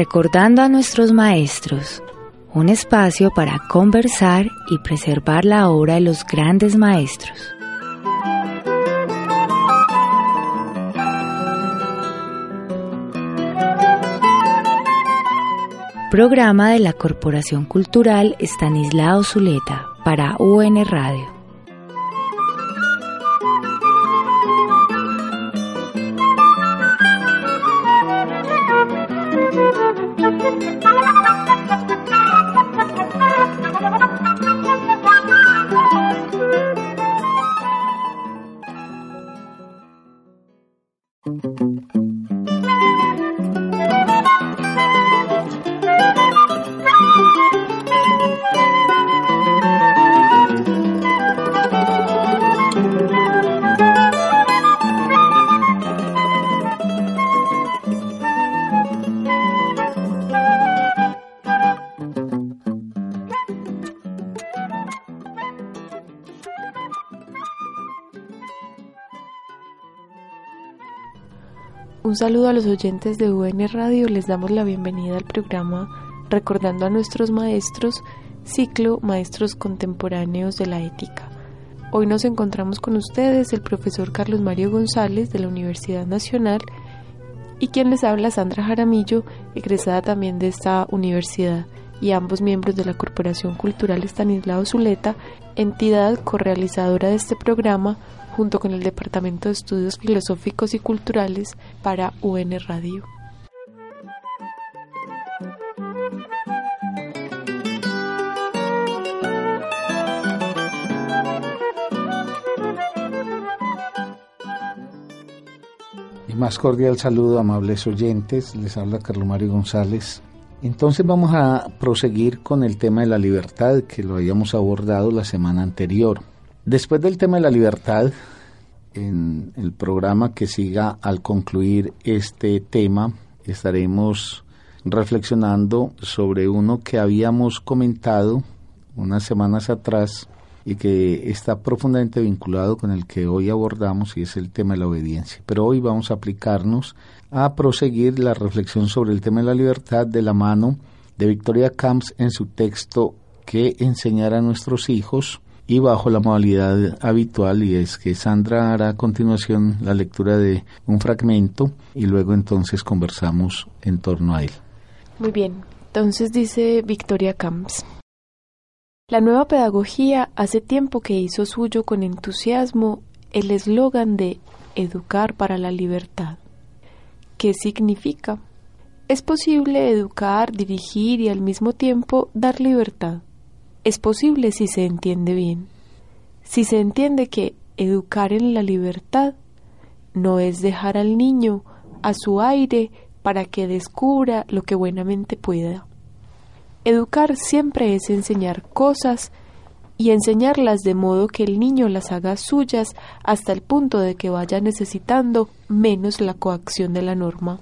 Recordando a nuestros maestros, un espacio para conversar y preservar la obra de los grandes maestros. Programa de la Corporación Cultural Estanislao Zuleta para UN Radio. Un saludo a los oyentes de UN Radio, les damos la bienvenida al programa Recordando a nuestros maestros, ciclo Maestros Contemporáneos de la Ética. Hoy nos encontramos con ustedes el profesor Carlos Mario González de la Universidad Nacional y quien les habla Sandra Jaramillo, egresada también de esta universidad y ambos miembros de la Corporación Cultural Estanislao Zuleta, entidad correalizadora de este programa junto con el Departamento de Estudios Filosóficos y Culturales para UN Radio. Y más cordial saludo, amables oyentes. Les habla Carlos Mario González. Entonces vamos a proseguir con el tema de la libertad que lo habíamos abordado la semana anterior. Después del tema de la libertad, en el programa que siga al concluir este tema, estaremos reflexionando sobre uno que habíamos comentado unas semanas atrás y que está profundamente vinculado con el que hoy abordamos y es el tema de la obediencia. Pero hoy vamos a aplicarnos a proseguir la reflexión sobre el tema de la libertad de la mano de Victoria Camps en su texto que enseñar a nuestros hijos y bajo la modalidad habitual y es que Sandra hará a continuación la lectura de un fragmento y luego entonces conversamos en torno a él. Muy bien, entonces dice Victoria Camps. La nueva pedagogía hace tiempo que hizo suyo con entusiasmo el eslogan de Educar para la libertad. ¿Qué significa? Es posible educar, dirigir y al mismo tiempo dar libertad es posible si se entiende bien. Si se entiende que educar en la libertad no es dejar al niño a su aire para que descubra lo que buenamente pueda. Educar siempre es enseñar cosas y enseñarlas de modo que el niño las haga suyas hasta el punto de que vaya necesitando menos la coacción de la norma.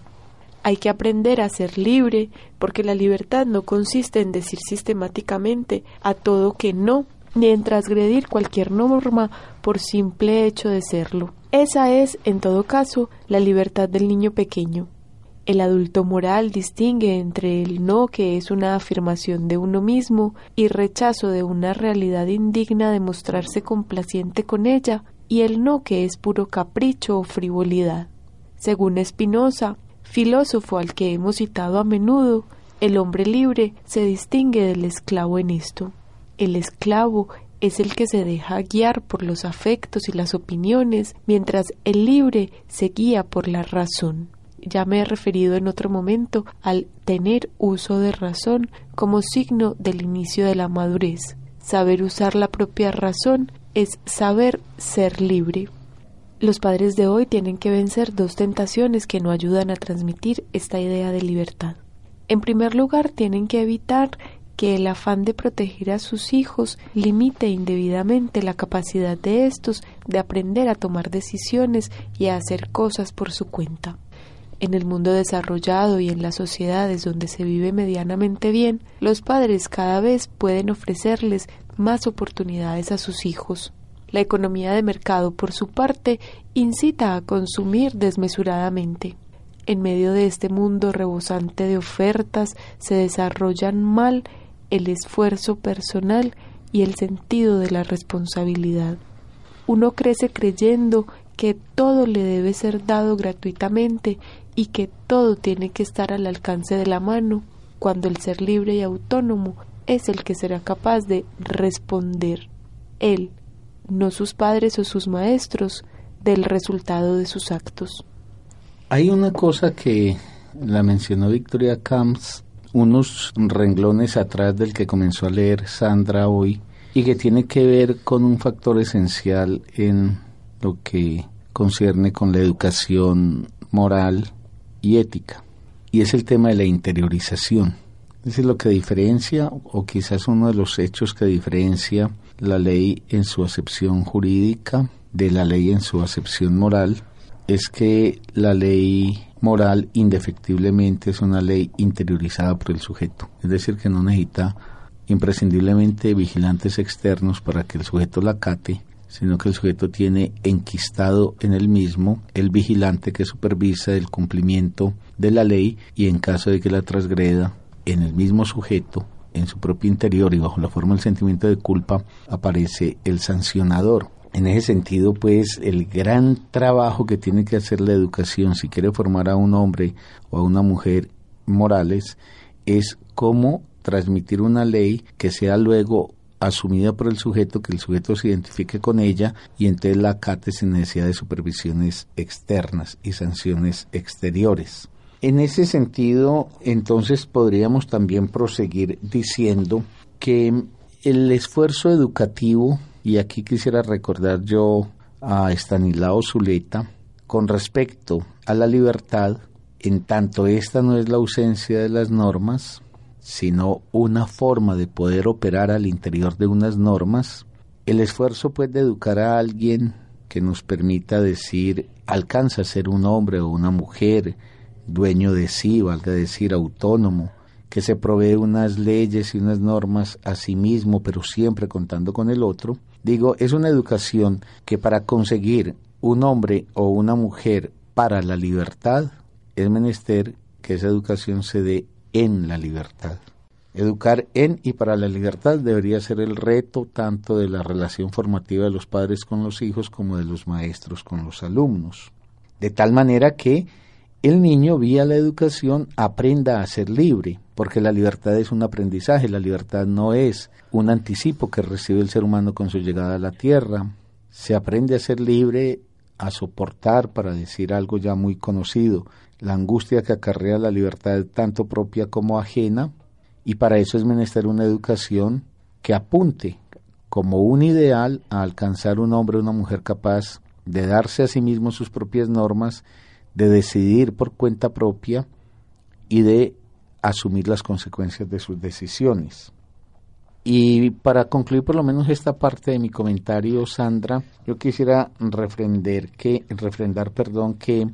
Hay que aprender a ser libre, porque la libertad no consiste en decir sistemáticamente a todo que no, ni en transgredir cualquier norma por simple hecho de serlo. Esa es, en todo caso, la libertad del niño pequeño. El adulto moral distingue entre el no que es una afirmación de uno mismo y rechazo de una realidad indigna de mostrarse complaciente con ella y el no que es puro capricho o frivolidad. Según Spinoza, filósofo al que hemos citado a menudo, el hombre libre se distingue del esclavo en esto. El esclavo es el que se deja guiar por los afectos y las opiniones, mientras el libre se guía por la razón. Ya me he referido en otro momento al tener uso de razón como signo del inicio de la madurez. Saber usar la propia razón es saber ser libre. Los padres de hoy tienen que vencer dos tentaciones que no ayudan a transmitir esta idea de libertad. En primer lugar, tienen que evitar que el afán de proteger a sus hijos limite indebidamente la capacidad de estos de aprender a tomar decisiones y a hacer cosas por su cuenta. En el mundo desarrollado y en las sociedades donde se vive medianamente bien, los padres cada vez pueden ofrecerles más oportunidades a sus hijos. La economía de mercado, por su parte, incita a consumir desmesuradamente. En medio de este mundo rebosante de ofertas se desarrollan mal el esfuerzo personal y el sentido de la responsabilidad. Uno crece creyendo que todo le debe ser dado gratuitamente y que todo tiene que estar al alcance de la mano, cuando el ser libre y autónomo es el que será capaz de responder, él, no sus padres o sus maestros, del resultado de sus actos. Hay una cosa que la mencionó Victoria Camps unos renglones atrás del que comenzó a leer Sandra hoy y que tiene que ver con un factor esencial en lo que concierne con la educación moral y ética y es el tema de la interiorización. Es lo que diferencia o quizás uno de los hechos que diferencia la ley en su acepción jurídica de la ley en su acepción moral es que la ley moral indefectiblemente es una ley interiorizada por el sujeto, es decir, que no necesita imprescindiblemente vigilantes externos para que el sujeto la cate, sino que el sujeto tiene enquistado en el mismo el vigilante que supervisa el cumplimiento de la ley y en caso de que la transgreda en el mismo sujeto, en su propio interior y bajo la forma del sentimiento de culpa, aparece el sancionador. En ese sentido, pues, el gran trabajo que tiene que hacer la educación si quiere formar a un hombre o a una mujer morales es cómo transmitir una ley que sea luego asumida por el sujeto, que el sujeto se identifique con ella y entonces la acate sin necesidad de supervisiones externas y sanciones exteriores. En ese sentido, entonces podríamos también proseguir diciendo que el esfuerzo educativo y aquí quisiera recordar yo a Estanislao Zuleta con respecto a la libertad, en tanto esta no es la ausencia de las normas, sino una forma de poder operar al interior de unas normas, el esfuerzo puede de educar a alguien que nos permita decir alcanza a ser un hombre o una mujer, dueño de sí, valga decir autónomo, que se provee unas leyes y unas normas a sí mismo, pero siempre contando con el otro, Digo, es una educación que para conseguir un hombre o una mujer para la libertad, es menester que esa educación se dé en la libertad. Educar en y para la libertad debería ser el reto tanto de la relación formativa de los padres con los hijos como de los maestros con los alumnos. De tal manera que el niño vía la educación aprenda a ser libre, porque la libertad es un aprendizaje, la libertad no es un anticipo que recibe el ser humano con su llegada a la tierra. Se aprende a ser libre, a soportar, para decir algo ya muy conocido, la angustia que acarrea la libertad tanto propia como ajena, y para eso es menester una educación que apunte como un ideal a alcanzar un hombre o una mujer capaz de darse a sí mismo sus propias normas, de decidir por cuenta propia y de asumir las consecuencias de sus decisiones. Y para concluir por lo menos esta parte de mi comentario, Sandra, yo quisiera refrendar que, refrendar, perdón, que,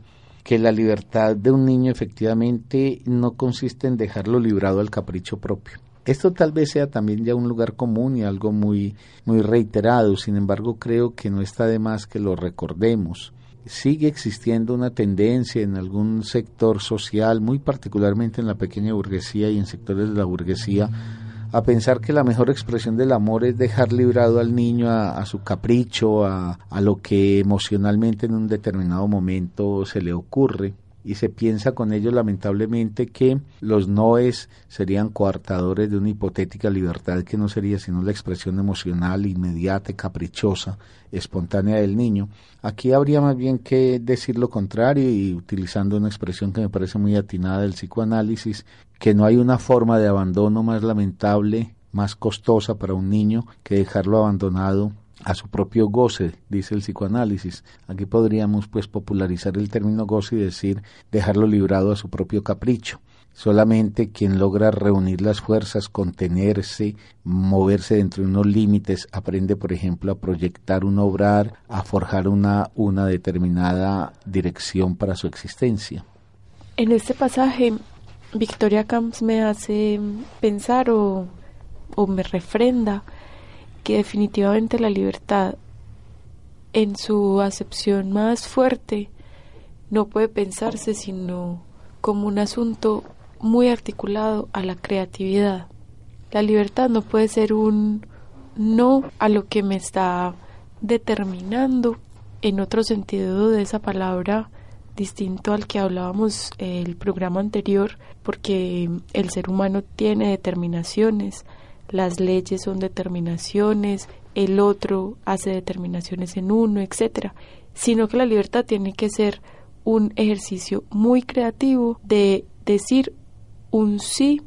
que la libertad de un niño efectivamente no consiste en dejarlo librado al capricho propio. Esto tal vez sea también ya un lugar común y algo muy, muy reiterado, sin embargo creo que no está de más que lo recordemos sigue existiendo una tendencia en algún sector social, muy particularmente en la pequeña burguesía y en sectores de la burguesía, a pensar que la mejor expresión del amor es dejar librado al niño a, su capricho, a, a lo que emocionalmente en un determinado momento se le ocurre y se piensa con ello lamentablemente que los noes serían coartadores de una hipotética libertad que no sería sino la expresión emocional, inmediata, caprichosa, espontánea del niño. Aquí habría más bien que decir lo contrario y utilizando una expresión que me parece muy atinada del psicoanálisis, que no hay una forma de abandono más lamentable, más costosa para un niño que dejarlo abandonado a su propio goce, dice el psicoanálisis. Aquí podríamos pues popularizar el término goce y decir dejarlo librado a su propio capricho. Solamente quien logra reunir las fuerzas, contenerse, moverse dentro de unos límites, aprende, por ejemplo, a proyectar un obrar, a forjar una, una determinada dirección para su existencia. En este pasaje, Victoria Camps me hace pensar o, o me refrenda que definitivamente la libertad en su acepción más fuerte no puede pensarse sino como un asunto muy articulado a la creatividad. La libertad no puede ser un no a lo que me está determinando en otro sentido de esa palabra distinto al que hablábamos el programa anterior porque el ser humano tiene determinaciones, las leyes son determinaciones, el otro hace determinaciones en uno, etcétera, sino que la libertad tiene que ser un ejercicio muy creativo de decir un sí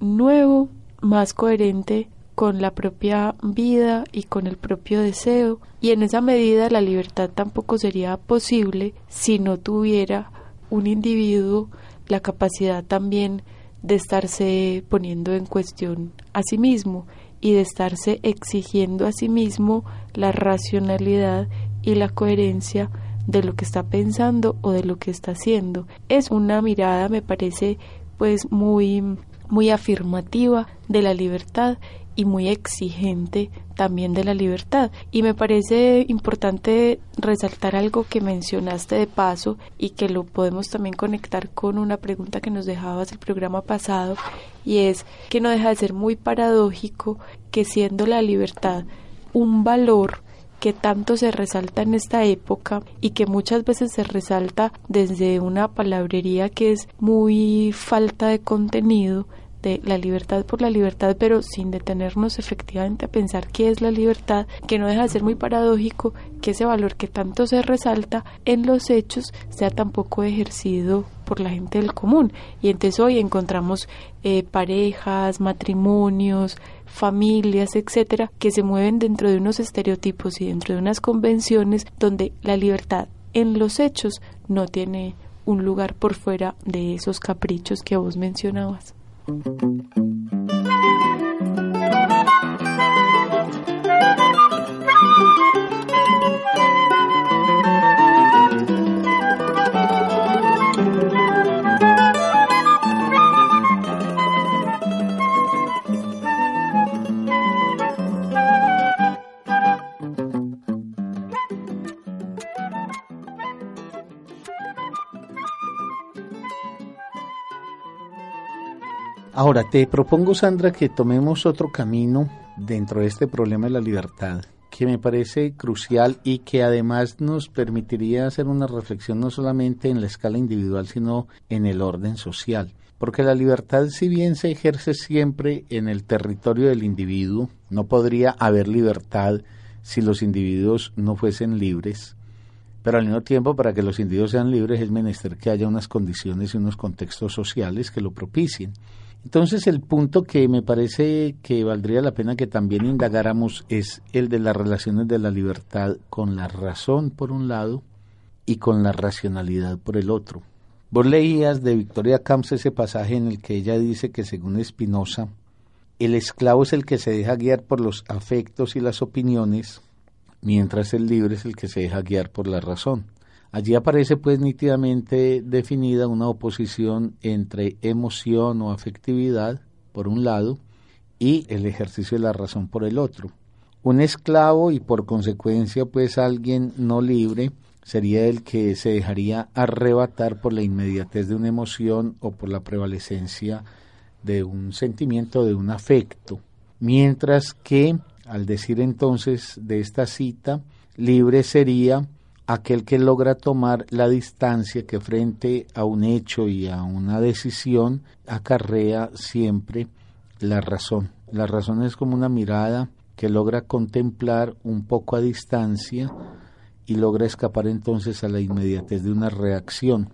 nuevo, más coherente con la propia vida y con el propio deseo, y en esa medida la libertad tampoco sería posible si no tuviera un individuo la capacidad también de estarse poniendo en cuestión a sí mismo y de estarse exigiendo a sí mismo la racionalidad y la coherencia de lo que está pensando o de lo que está haciendo. Es una mirada, me parece, pues muy muy afirmativa de la libertad y muy exigente también de la libertad. Y me parece importante resaltar algo que mencionaste de paso y que lo podemos también conectar con una pregunta que nos dejabas el programa pasado y es que no deja de ser muy paradójico que siendo la libertad un valor que tanto se resalta en esta época y que muchas veces se resalta desde una palabrería que es muy falta de contenido, de la libertad por la libertad, pero sin detenernos efectivamente a pensar qué es la libertad, que no deja de ser muy paradójico que ese valor que tanto se resalta en los hechos sea tampoco ejercido por la gente del común. Y entonces hoy encontramos eh, parejas, matrimonios, familias, etcétera, que se mueven dentro de unos estereotipos y dentro de unas convenciones donde la libertad en los hechos no tiene un lugar por fuera de esos caprichos que vos mencionabas. thank you Ahora, te propongo, Sandra, que tomemos otro camino dentro de este problema de la libertad, que me parece crucial y que además nos permitiría hacer una reflexión no solamente en la escala individual, sino en el orden social. Porque la libertad, si bien se ejerce siempre en el territorio del individuo, no podría haber libertad si los individuos no fuesen libres, pero al mismo tiempo para que los individuos sean libres es menester que haya unas condiciones y unos contextos sociales que lo propicien. Entonces el punto que me parece que valdría la pena que también indagáramos es el de las relaciones de la libertad con la razón por un lado y con la racionalidad por el otro. Vos leías de Victoria Camps ese pasaje en el que ella dice que según Spinoza, el esclavo es el que se deja guiar por los afectos y las opiniones, mientras el libre es el que se deja guiar por la razón. Allí aparece pues nítidamente definida una oposición entre emoción o afectividad por un lado y el ejercicio de la razón por el otro. Un esclavo y por consecuencia pues alguien no libre sería el que se dejaría arrebatar por la inmediatez de una emoción o por la prevalecencia de un sentimiento, de un afecto. Mientras que, al decir entonces de esta cita, libre sería aquel que logra tomar la distancia que frente a un hecho y a una decisión acarrea siempre la razón. La razón es como una mirada que logra contemplar un poco a distancia y logra escapar entonces a la inmediatez de una reacción.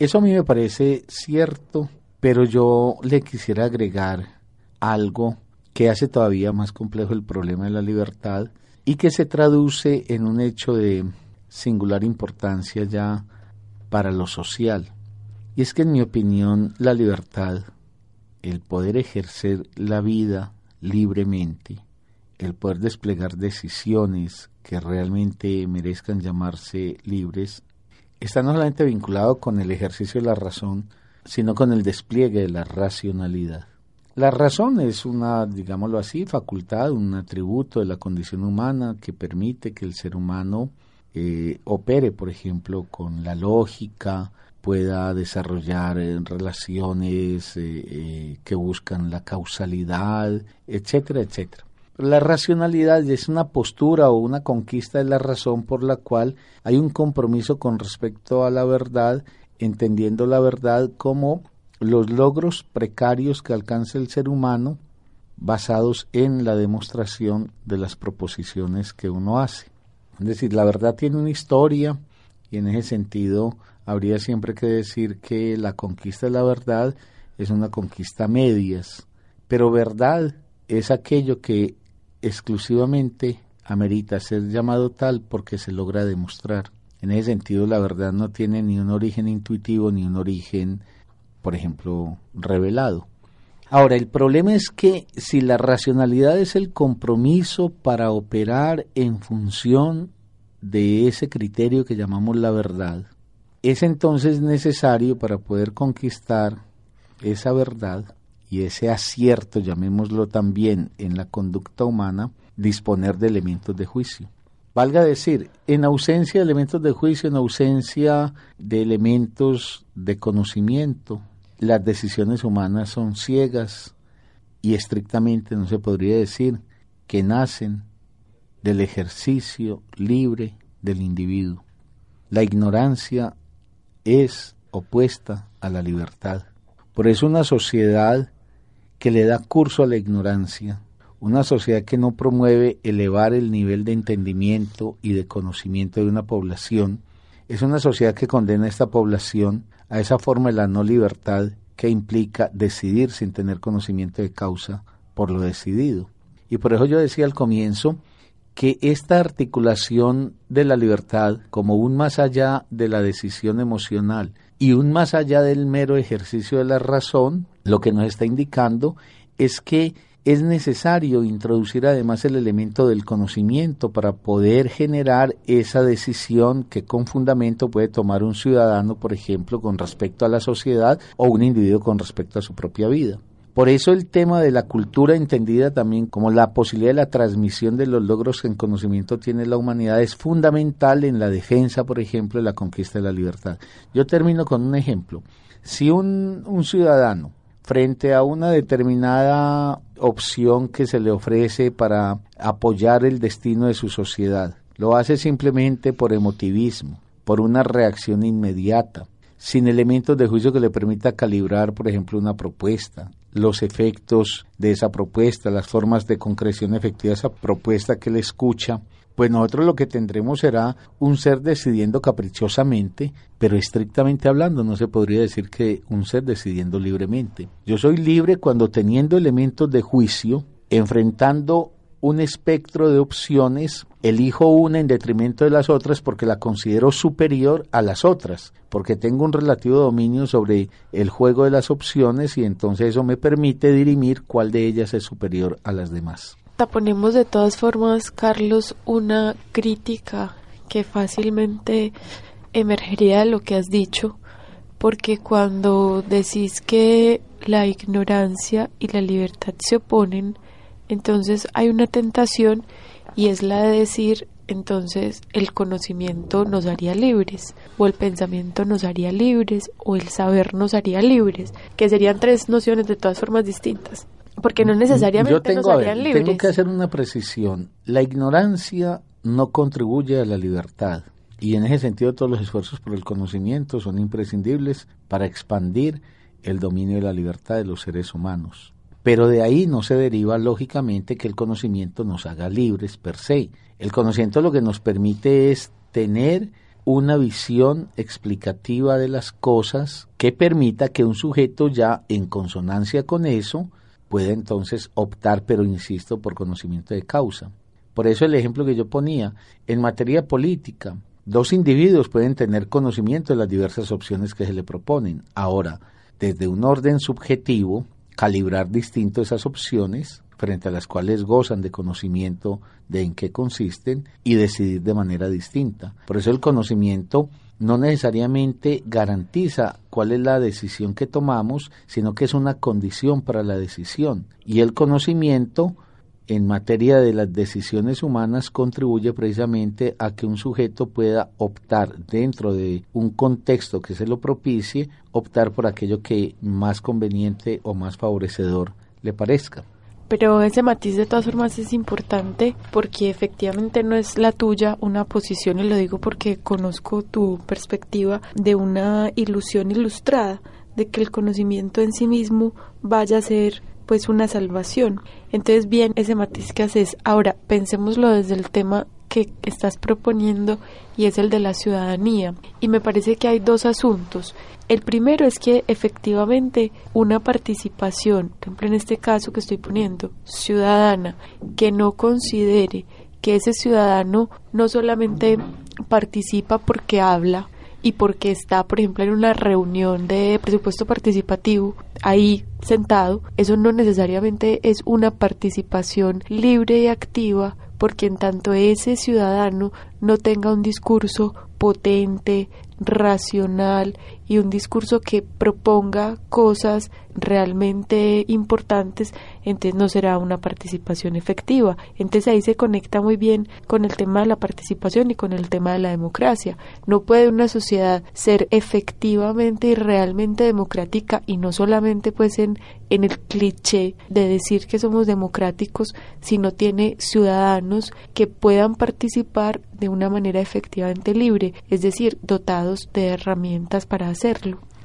Eso a mí me parece cierto, pero yo le quisiera agregar algo que hace todavía más complejo el problema de la libertad y que se traduce en un hecho de singular importancia ya para lo social. Y es que en mi opinión la libertad, el poder ejercer la vida libremente, el poder desplegar decisiones que realmente merezcan llamarse libres, está no solamente vinculado con el ejercicio de la razón, sino con el despliegue de la racionalidad. La razón es una, digámoslo así, facultad, un atributo de la condición humana que permite que el ser humano eh, opere, por ejemplo, con la lógica, pueda desarrollar eh, relaciones eh, que buscan la causalidad, etcétera, etcétera. La racionalidad es una postura o una conquista de la razón por la cual hay un compromiso con respecto a la verdad, entendiendo la verdad como los logros precarios que alcanza el ser humano basados en la demostración de las proposiciones que uno hace. Es decir, la verdad tiene una historia y en ese sentido habría siempre que decir que la conquista de la verdad es una conquista a medias, pero verdad es aquello que exclusivamente amerita ser llamado tal porque se logra demostrar. En ese sentido, la verdad no tiene ni un origen intuitivo ni un origen, por ejemplo, revelado. Ahora, el problema es que si la racionalidad es el compromiso para operar en función de ese criterio que llamamos la verdad, es entonces necesario para poder conquistar esa verdad y ese acierto, llamémoslo también, en la conducta humana, disponer de elementos de juicio. Valga decir, en ausencia de elementos de juicio, en ausencia de elementos de conocimiento, las decisiones humanas son ciegas y estrictamente no se podría decir que nacen del ejercicio libre del individuo. La ignorancia es opuesta a la libertad. Por eso una sociedad que le da curso a la ignorancia, una sociedad que no promueve elevar el nivel de entendimiento y de conocimiento de una población, es una sociedad que condena a esta población a esa forma de la no libertad que implica decidir sin tener conocimiento de causa por lo decidido. Y por eso yo decía al comienzo que esta articulación de la libertad como un más allá de la decisión emocional y un más allá del mero ejercicio de la razón, lo que nos está indicando es que es necesario introducir además el elemento del conocimiento para poder generar esa decisión que con fundamento puede tomar un ciudadano, por ejemplo, con respecto a la sociedad o un individuo con respecto a su propia vida. Por eso el tema de la cultura entendida también como la posibilidad de la transmisión de los logros que en conocimiento tiene la humanidad es fundamental en la defensa, por ejemplo, de la conquista de la libertad. Yo termino con un ejemplo. Si un, un ciudadano frente a una determinada opción que se le ofrece para apoyar el destino de su sociedad. Lo hace simplemente por emotivismo, por una reacción inmediata, sin elementos de juicio que le permita calibrar, por ejemplo, una propuesta, los efectos de esa propuesta, las formas de concreción efectiva de esa propuesta que le escucha, pues nosotros lo que tendremos será un ser decidiendo caprichosamente, pero estrictamente hablando no se podría decir que un ser decidiendo libremente. Yo soy libre cuando teniendo elementos de juicio, enfrentando un espectro de opciones, elijo una en detrimento de las otras porque la considero superior a las otras, porque tengo un relativo dominio sobre el juego de las opciones y entonces eso me permite dirimir cuál de ellas es superior a las demás ponemos de todas formas, Carlos, una crítica que fácilmente emergería de lo que has dicho, porque cuando decís que la ignorancia y la libertad se oponen, entonces hay una tentación y es la de decir entonces el conocimiento nos haría libres, o el pensamiento nos haría libres, o el saber nos haría libres, que serían tres nociones de todas formas distintas porque no necesariamente Yo tengo, Tengo que hacer una precisión. La ignorancia no contribuye a la libertad. Y en ese sentido todos los esfuerzos por el conocimiento son imprescindibles para expandir el dominio de la libertad de los seres humanos. Pero de ahí no se deriva lógicamente que el conocimiento nos haga libres per se. El conocimiento lo que nos permite es tener una visión explicativa de las cosas que permita que un sujeto ya en consonancia con eso puede entonces optar, pero insisto, por conocimiento de causa. Por eso el ejemplo que yo ponía, en materia política, dos individuos pueden tener conocimiento de las diversas opciones que se le proponen. Ahora, desde un orden subjetivo, calibrar distinto esas opciones frente a las cuales gozan de conocimiento de en qué consisten y decidir de manera distinta. Por eso el conocimiento no necesariamente garantiza cuál es la decisión que tomamos, sino que es una condición para la decisión. Y el conocimiento en materia de las decisiones humanas contribuye precisamente a que un sujeto pueda optar dentro de un contexto que se lo propicie, optar por aquello que más conveniente o más favorecedor le parezca. Pero ese matiz de todas formas es importante porque efectivamente no es la tuya una posición, y lo digo porque conozco tu perspectiva de una ilusión ilustrada, de que el conocimiento en sí mismo vaya a ser pues una salvación. Entonces bien, ese matiz que haces. Ahora, pensémoslo desde el tema que estás proponiendo y es el de la ciudadanía. Y me parece que hay dos asuntos. El primero es que efectivamente una participación, por ejemplo en este caso que estoy poniendo, ciudadana, que no considere que ese ciudadano no solamente participa porque habla, y porque está, por ejemplo, en una reunión de presupuesto participativo, ahí sentado, eso no necesariamente es una participación libre y activa, porque en tanto ese ciudadano no tenga un discurso potente, racional y un discurso que proponga cosas realmente importantes, entonces no será una participación efectiva. Entonces ahí se conecta muy bien con el tema de la participación y con el tema de la democracia. No puede una sociedad ser efectivamente y realmente democrática y no solamente pues en, en el cliché de decir que somos democráticos, sino tiene ciudadanos que puedan participar de una manera efectivamente libre, es decir, dotados de herramientas para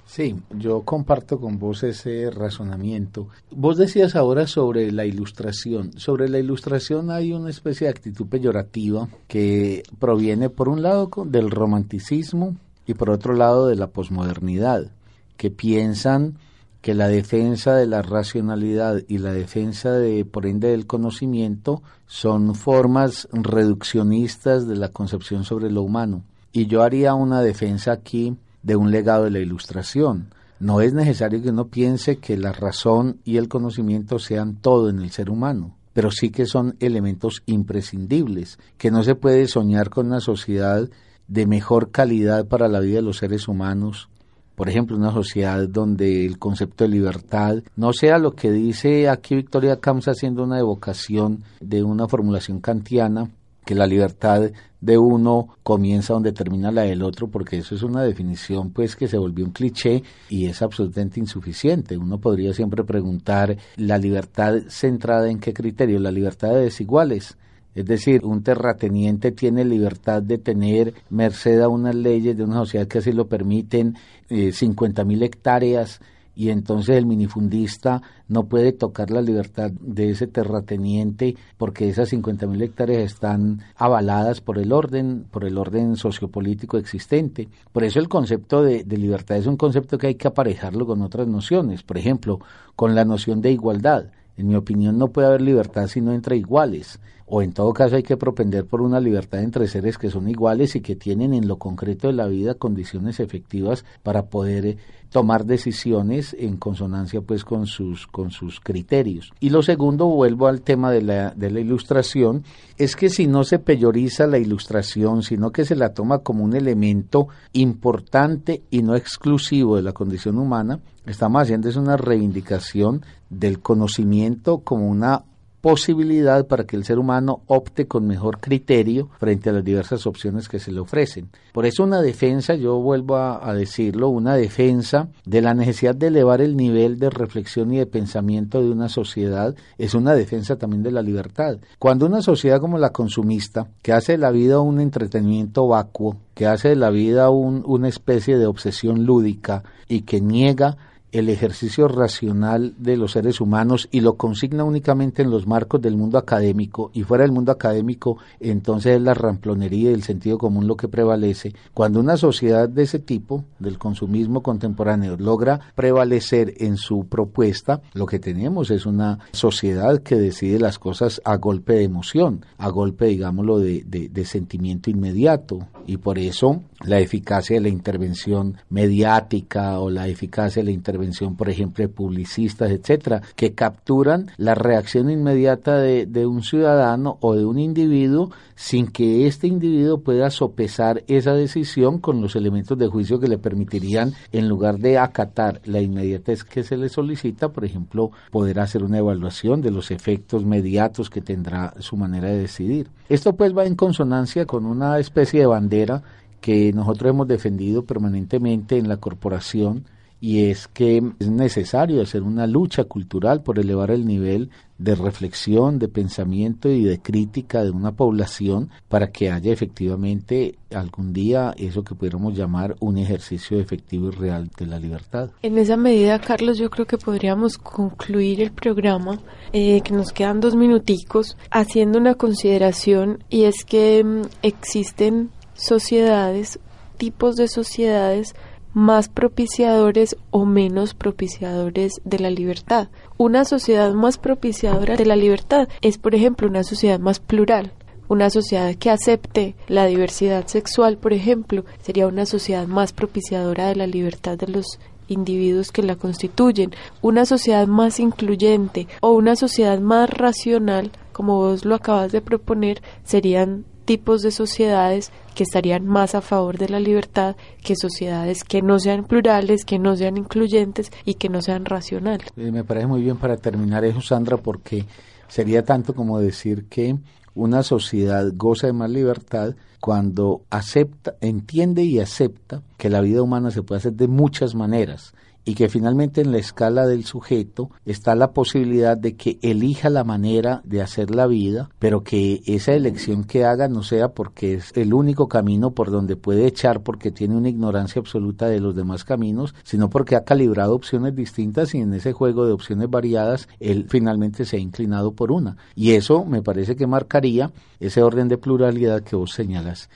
Sí, yo comparto con vos ese razonamiento. Vos decías ahora sobre la ilustración. Sobre la ilustración hay una especie de actitud peyorativa que proviene por un lado del romanticismo y por otro lado de la posmodernidad, que piensan que la defensa de la racionalidad y la defensa de por ende del conocimiento son formas reduccionistas de la concepción sobre lo humano. Y yo haría una defensa aquí de un legado de la ilustración. No es necesario que uno piense que la razón y el conocimiento sean todo en el ser humano, pero sí que son elementos imprescindibles, que no se puede soñar con una sociedad de mejor calidad para la vida de los seres humanos, por ejemplo, una sociedad donde el concepto de libertad no sea lo que dice aquí Victoria Camps haciendo una evocación de una formulación kantiana, que la libertad de uno comienza donde termina la del otro, porque eso es una definición pues que se volvió un cliché y es absolutamente insuficiente. Uno podría siempre preguntar la libertad centrada en qué criterio, la libertad de desiguales. Es decir, un terrateniente tiene libertad de tener, merced a unas leyes de una sociedad que así lo permiten, eh, 50 mil hectáreas y entonces el minifundista no puede tocar la libertad de ese terrateniente porque esas 50 mil hectáreas están avaladas por el orden, por el orden sociopolítico existente. Por eso el concepto de, de libertad es un concepto que hay que aparejarlo con otras nociones, por ejemplo, con la noción de igualdad. En mi opinión no puede haber libertad sino entre iguales, o en todo caso hay que propender por una libertad entre seres que son iguales y que tienen en lo concreto de la vida condiciones efectivas para poder eh, tomar decisiones en consonancia pues con sus con sus criterios. Y lo segundo, vuelvo al tema de la, de la ilustración, es que si no se peyoriza la ilustración, sino que se la toma como un elemento importante y no exclusivo de la condición humana, estamos haciendo es una reivindicación del conocimiento como una posibilidad para que el ser humano opte con mejor criterio frente a las diversas opciones que se le ofrecen. Por eso una defensa, yo vuelvo a, decirlo, una defensa de la necesidad de elevar el nivel de reflexión y de pensamiento de una sociedad es una defensa también de la libertad. Cuando una sociedad como la consumista, que hace de la vida un entretenimiento vacuo, que hace de la vida una especie de obsesión lúdica y que niega el ejercicio racional de los seres humanos y lo consigna únicamente en los marcos del mundo académico y fuera del mundo académico entonces es la ramplonería y el sentido común lo que prevalece. Cuando una sociedad de ese tipo, del consumismo contemporáneo, logra prevalecer en su propuesta, lo que tenemos es una sociedad que decide las cosas a golpe de emoción, a golpe, digámoslo, de, de, de sentimiento inmediato. Y por eso la eficacia de la intervención mediática o la eficacia de la intervención, por ejemplo, de publicistas, etcétera, que capturan la reacción inmediata de, de un ciudadano o de un individuo sin que este individuo pueda sopesar esa decisión con los elementos de juicio que le permitirían, en lugar de acatar la inmediatez que se le solicita, por ejemplo, poder hacer una evaluación de los efectos mediatos que tendrá su manera de decidir. Esto pues va en consonancia con una especie de bandera que nosotros hemos defendido permanentemente en la corporación y es que es necesario hacer una lucha cultural por elevar el nivel de reflexión, de pensamiento y de crítica de una población para que haya efectivamente algún día eso que pudiéramos llamar un ejercicio efectivo y real de la libertad. En esa medida, Carlos, yo creo que podríamos concluir el programa, eh, que nos quedan dos minuticos, haciendo una consideración y es que mm, existen sociedades, tipos de sociedades más propiciadores o menos propiciadores de la libertad. Una sociedad más propiciadora de la libertad es, por ejemplo, una sociedad más plural. Una sociedad que acepte la diversidad sexual, por ejemplo, sería una sociedad más propiciadora de la libertad de los individuos que la constituyen, una sociedad más incluyente o una sociedad más racional, como vos lo acabas de proponer, serían tipos de sociedades que estarían más a favor de la libertad que sociedades que no sean plurales, que no sean incluyentes y que no sean racionales. Eh, me parece muy bien para terminar eso, Sandra, porque sería tanto como decir que una sociedad goza de más libertad cuando acepta, entiende y acepta que la vida humana se puede hacer de muchas maneras y que finalmente en la escala del sujeto está la posibilidad de que elija la manera de hacer la vida, pero que esa elección que haga no sea porque es el único camino por donde puede echar porque tiene una ignorancia absoluta de los demás caminos, sino porque ha calibrado opciones distintas y en ese juego de opciones variadas él finalmente se ha inclinado por una. Y eso me parece que marcaría ese orden de pluralidad que vos señalas.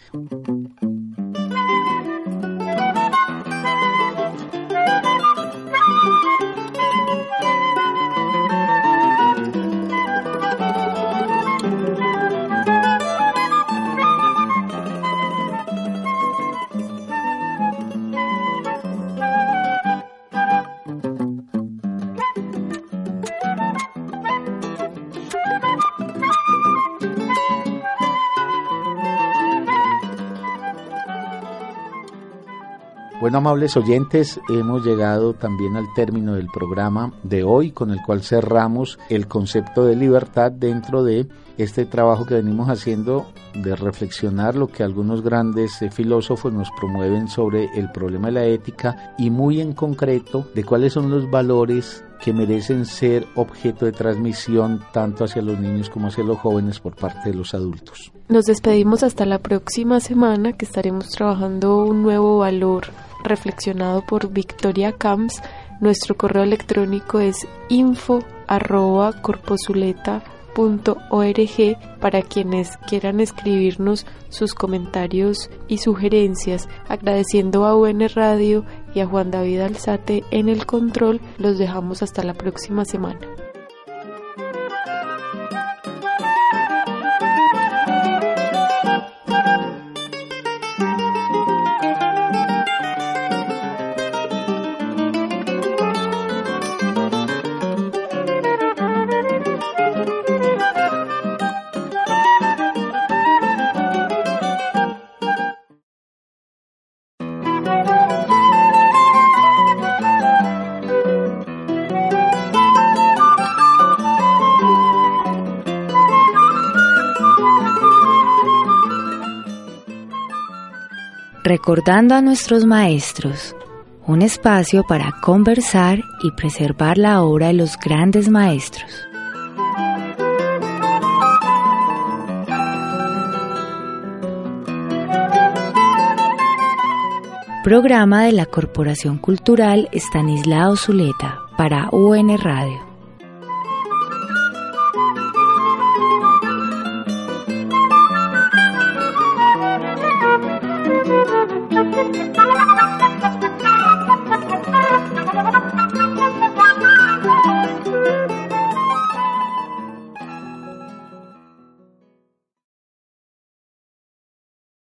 Amables oyentes, hemos llegado también al término del programa de hoy, con el cual cerramos el concepto de libertad dentro de este trabajo que venimos haciendo de reflexionar lo que algunos grandes eh, filósofos nos promueven sobre el problema de la ética y muy en concreto de cuáles son los valores que merecen ser objeto de transmisión tanto hacia los niños como hacia los jóvenes por parte de los adultos. Nos despedimos hasta la próxima semana que estaremos trabajando un nuevo valor reflexionado por Victoria Camps. Nuestro correo electrónico es info arroba para quienes quieran escribirnos sus comentarios y sugerencias. Agradeciendo a UN Radio y a Juan David Alzate en el control, los dejamos hasta la próxima semana. Recordando a nuestros maestros, un espacio para conversar y preservar la obra de los grandes maestros. Programa de la Corporación Cultural Estanislao Zuleta para UN Radio.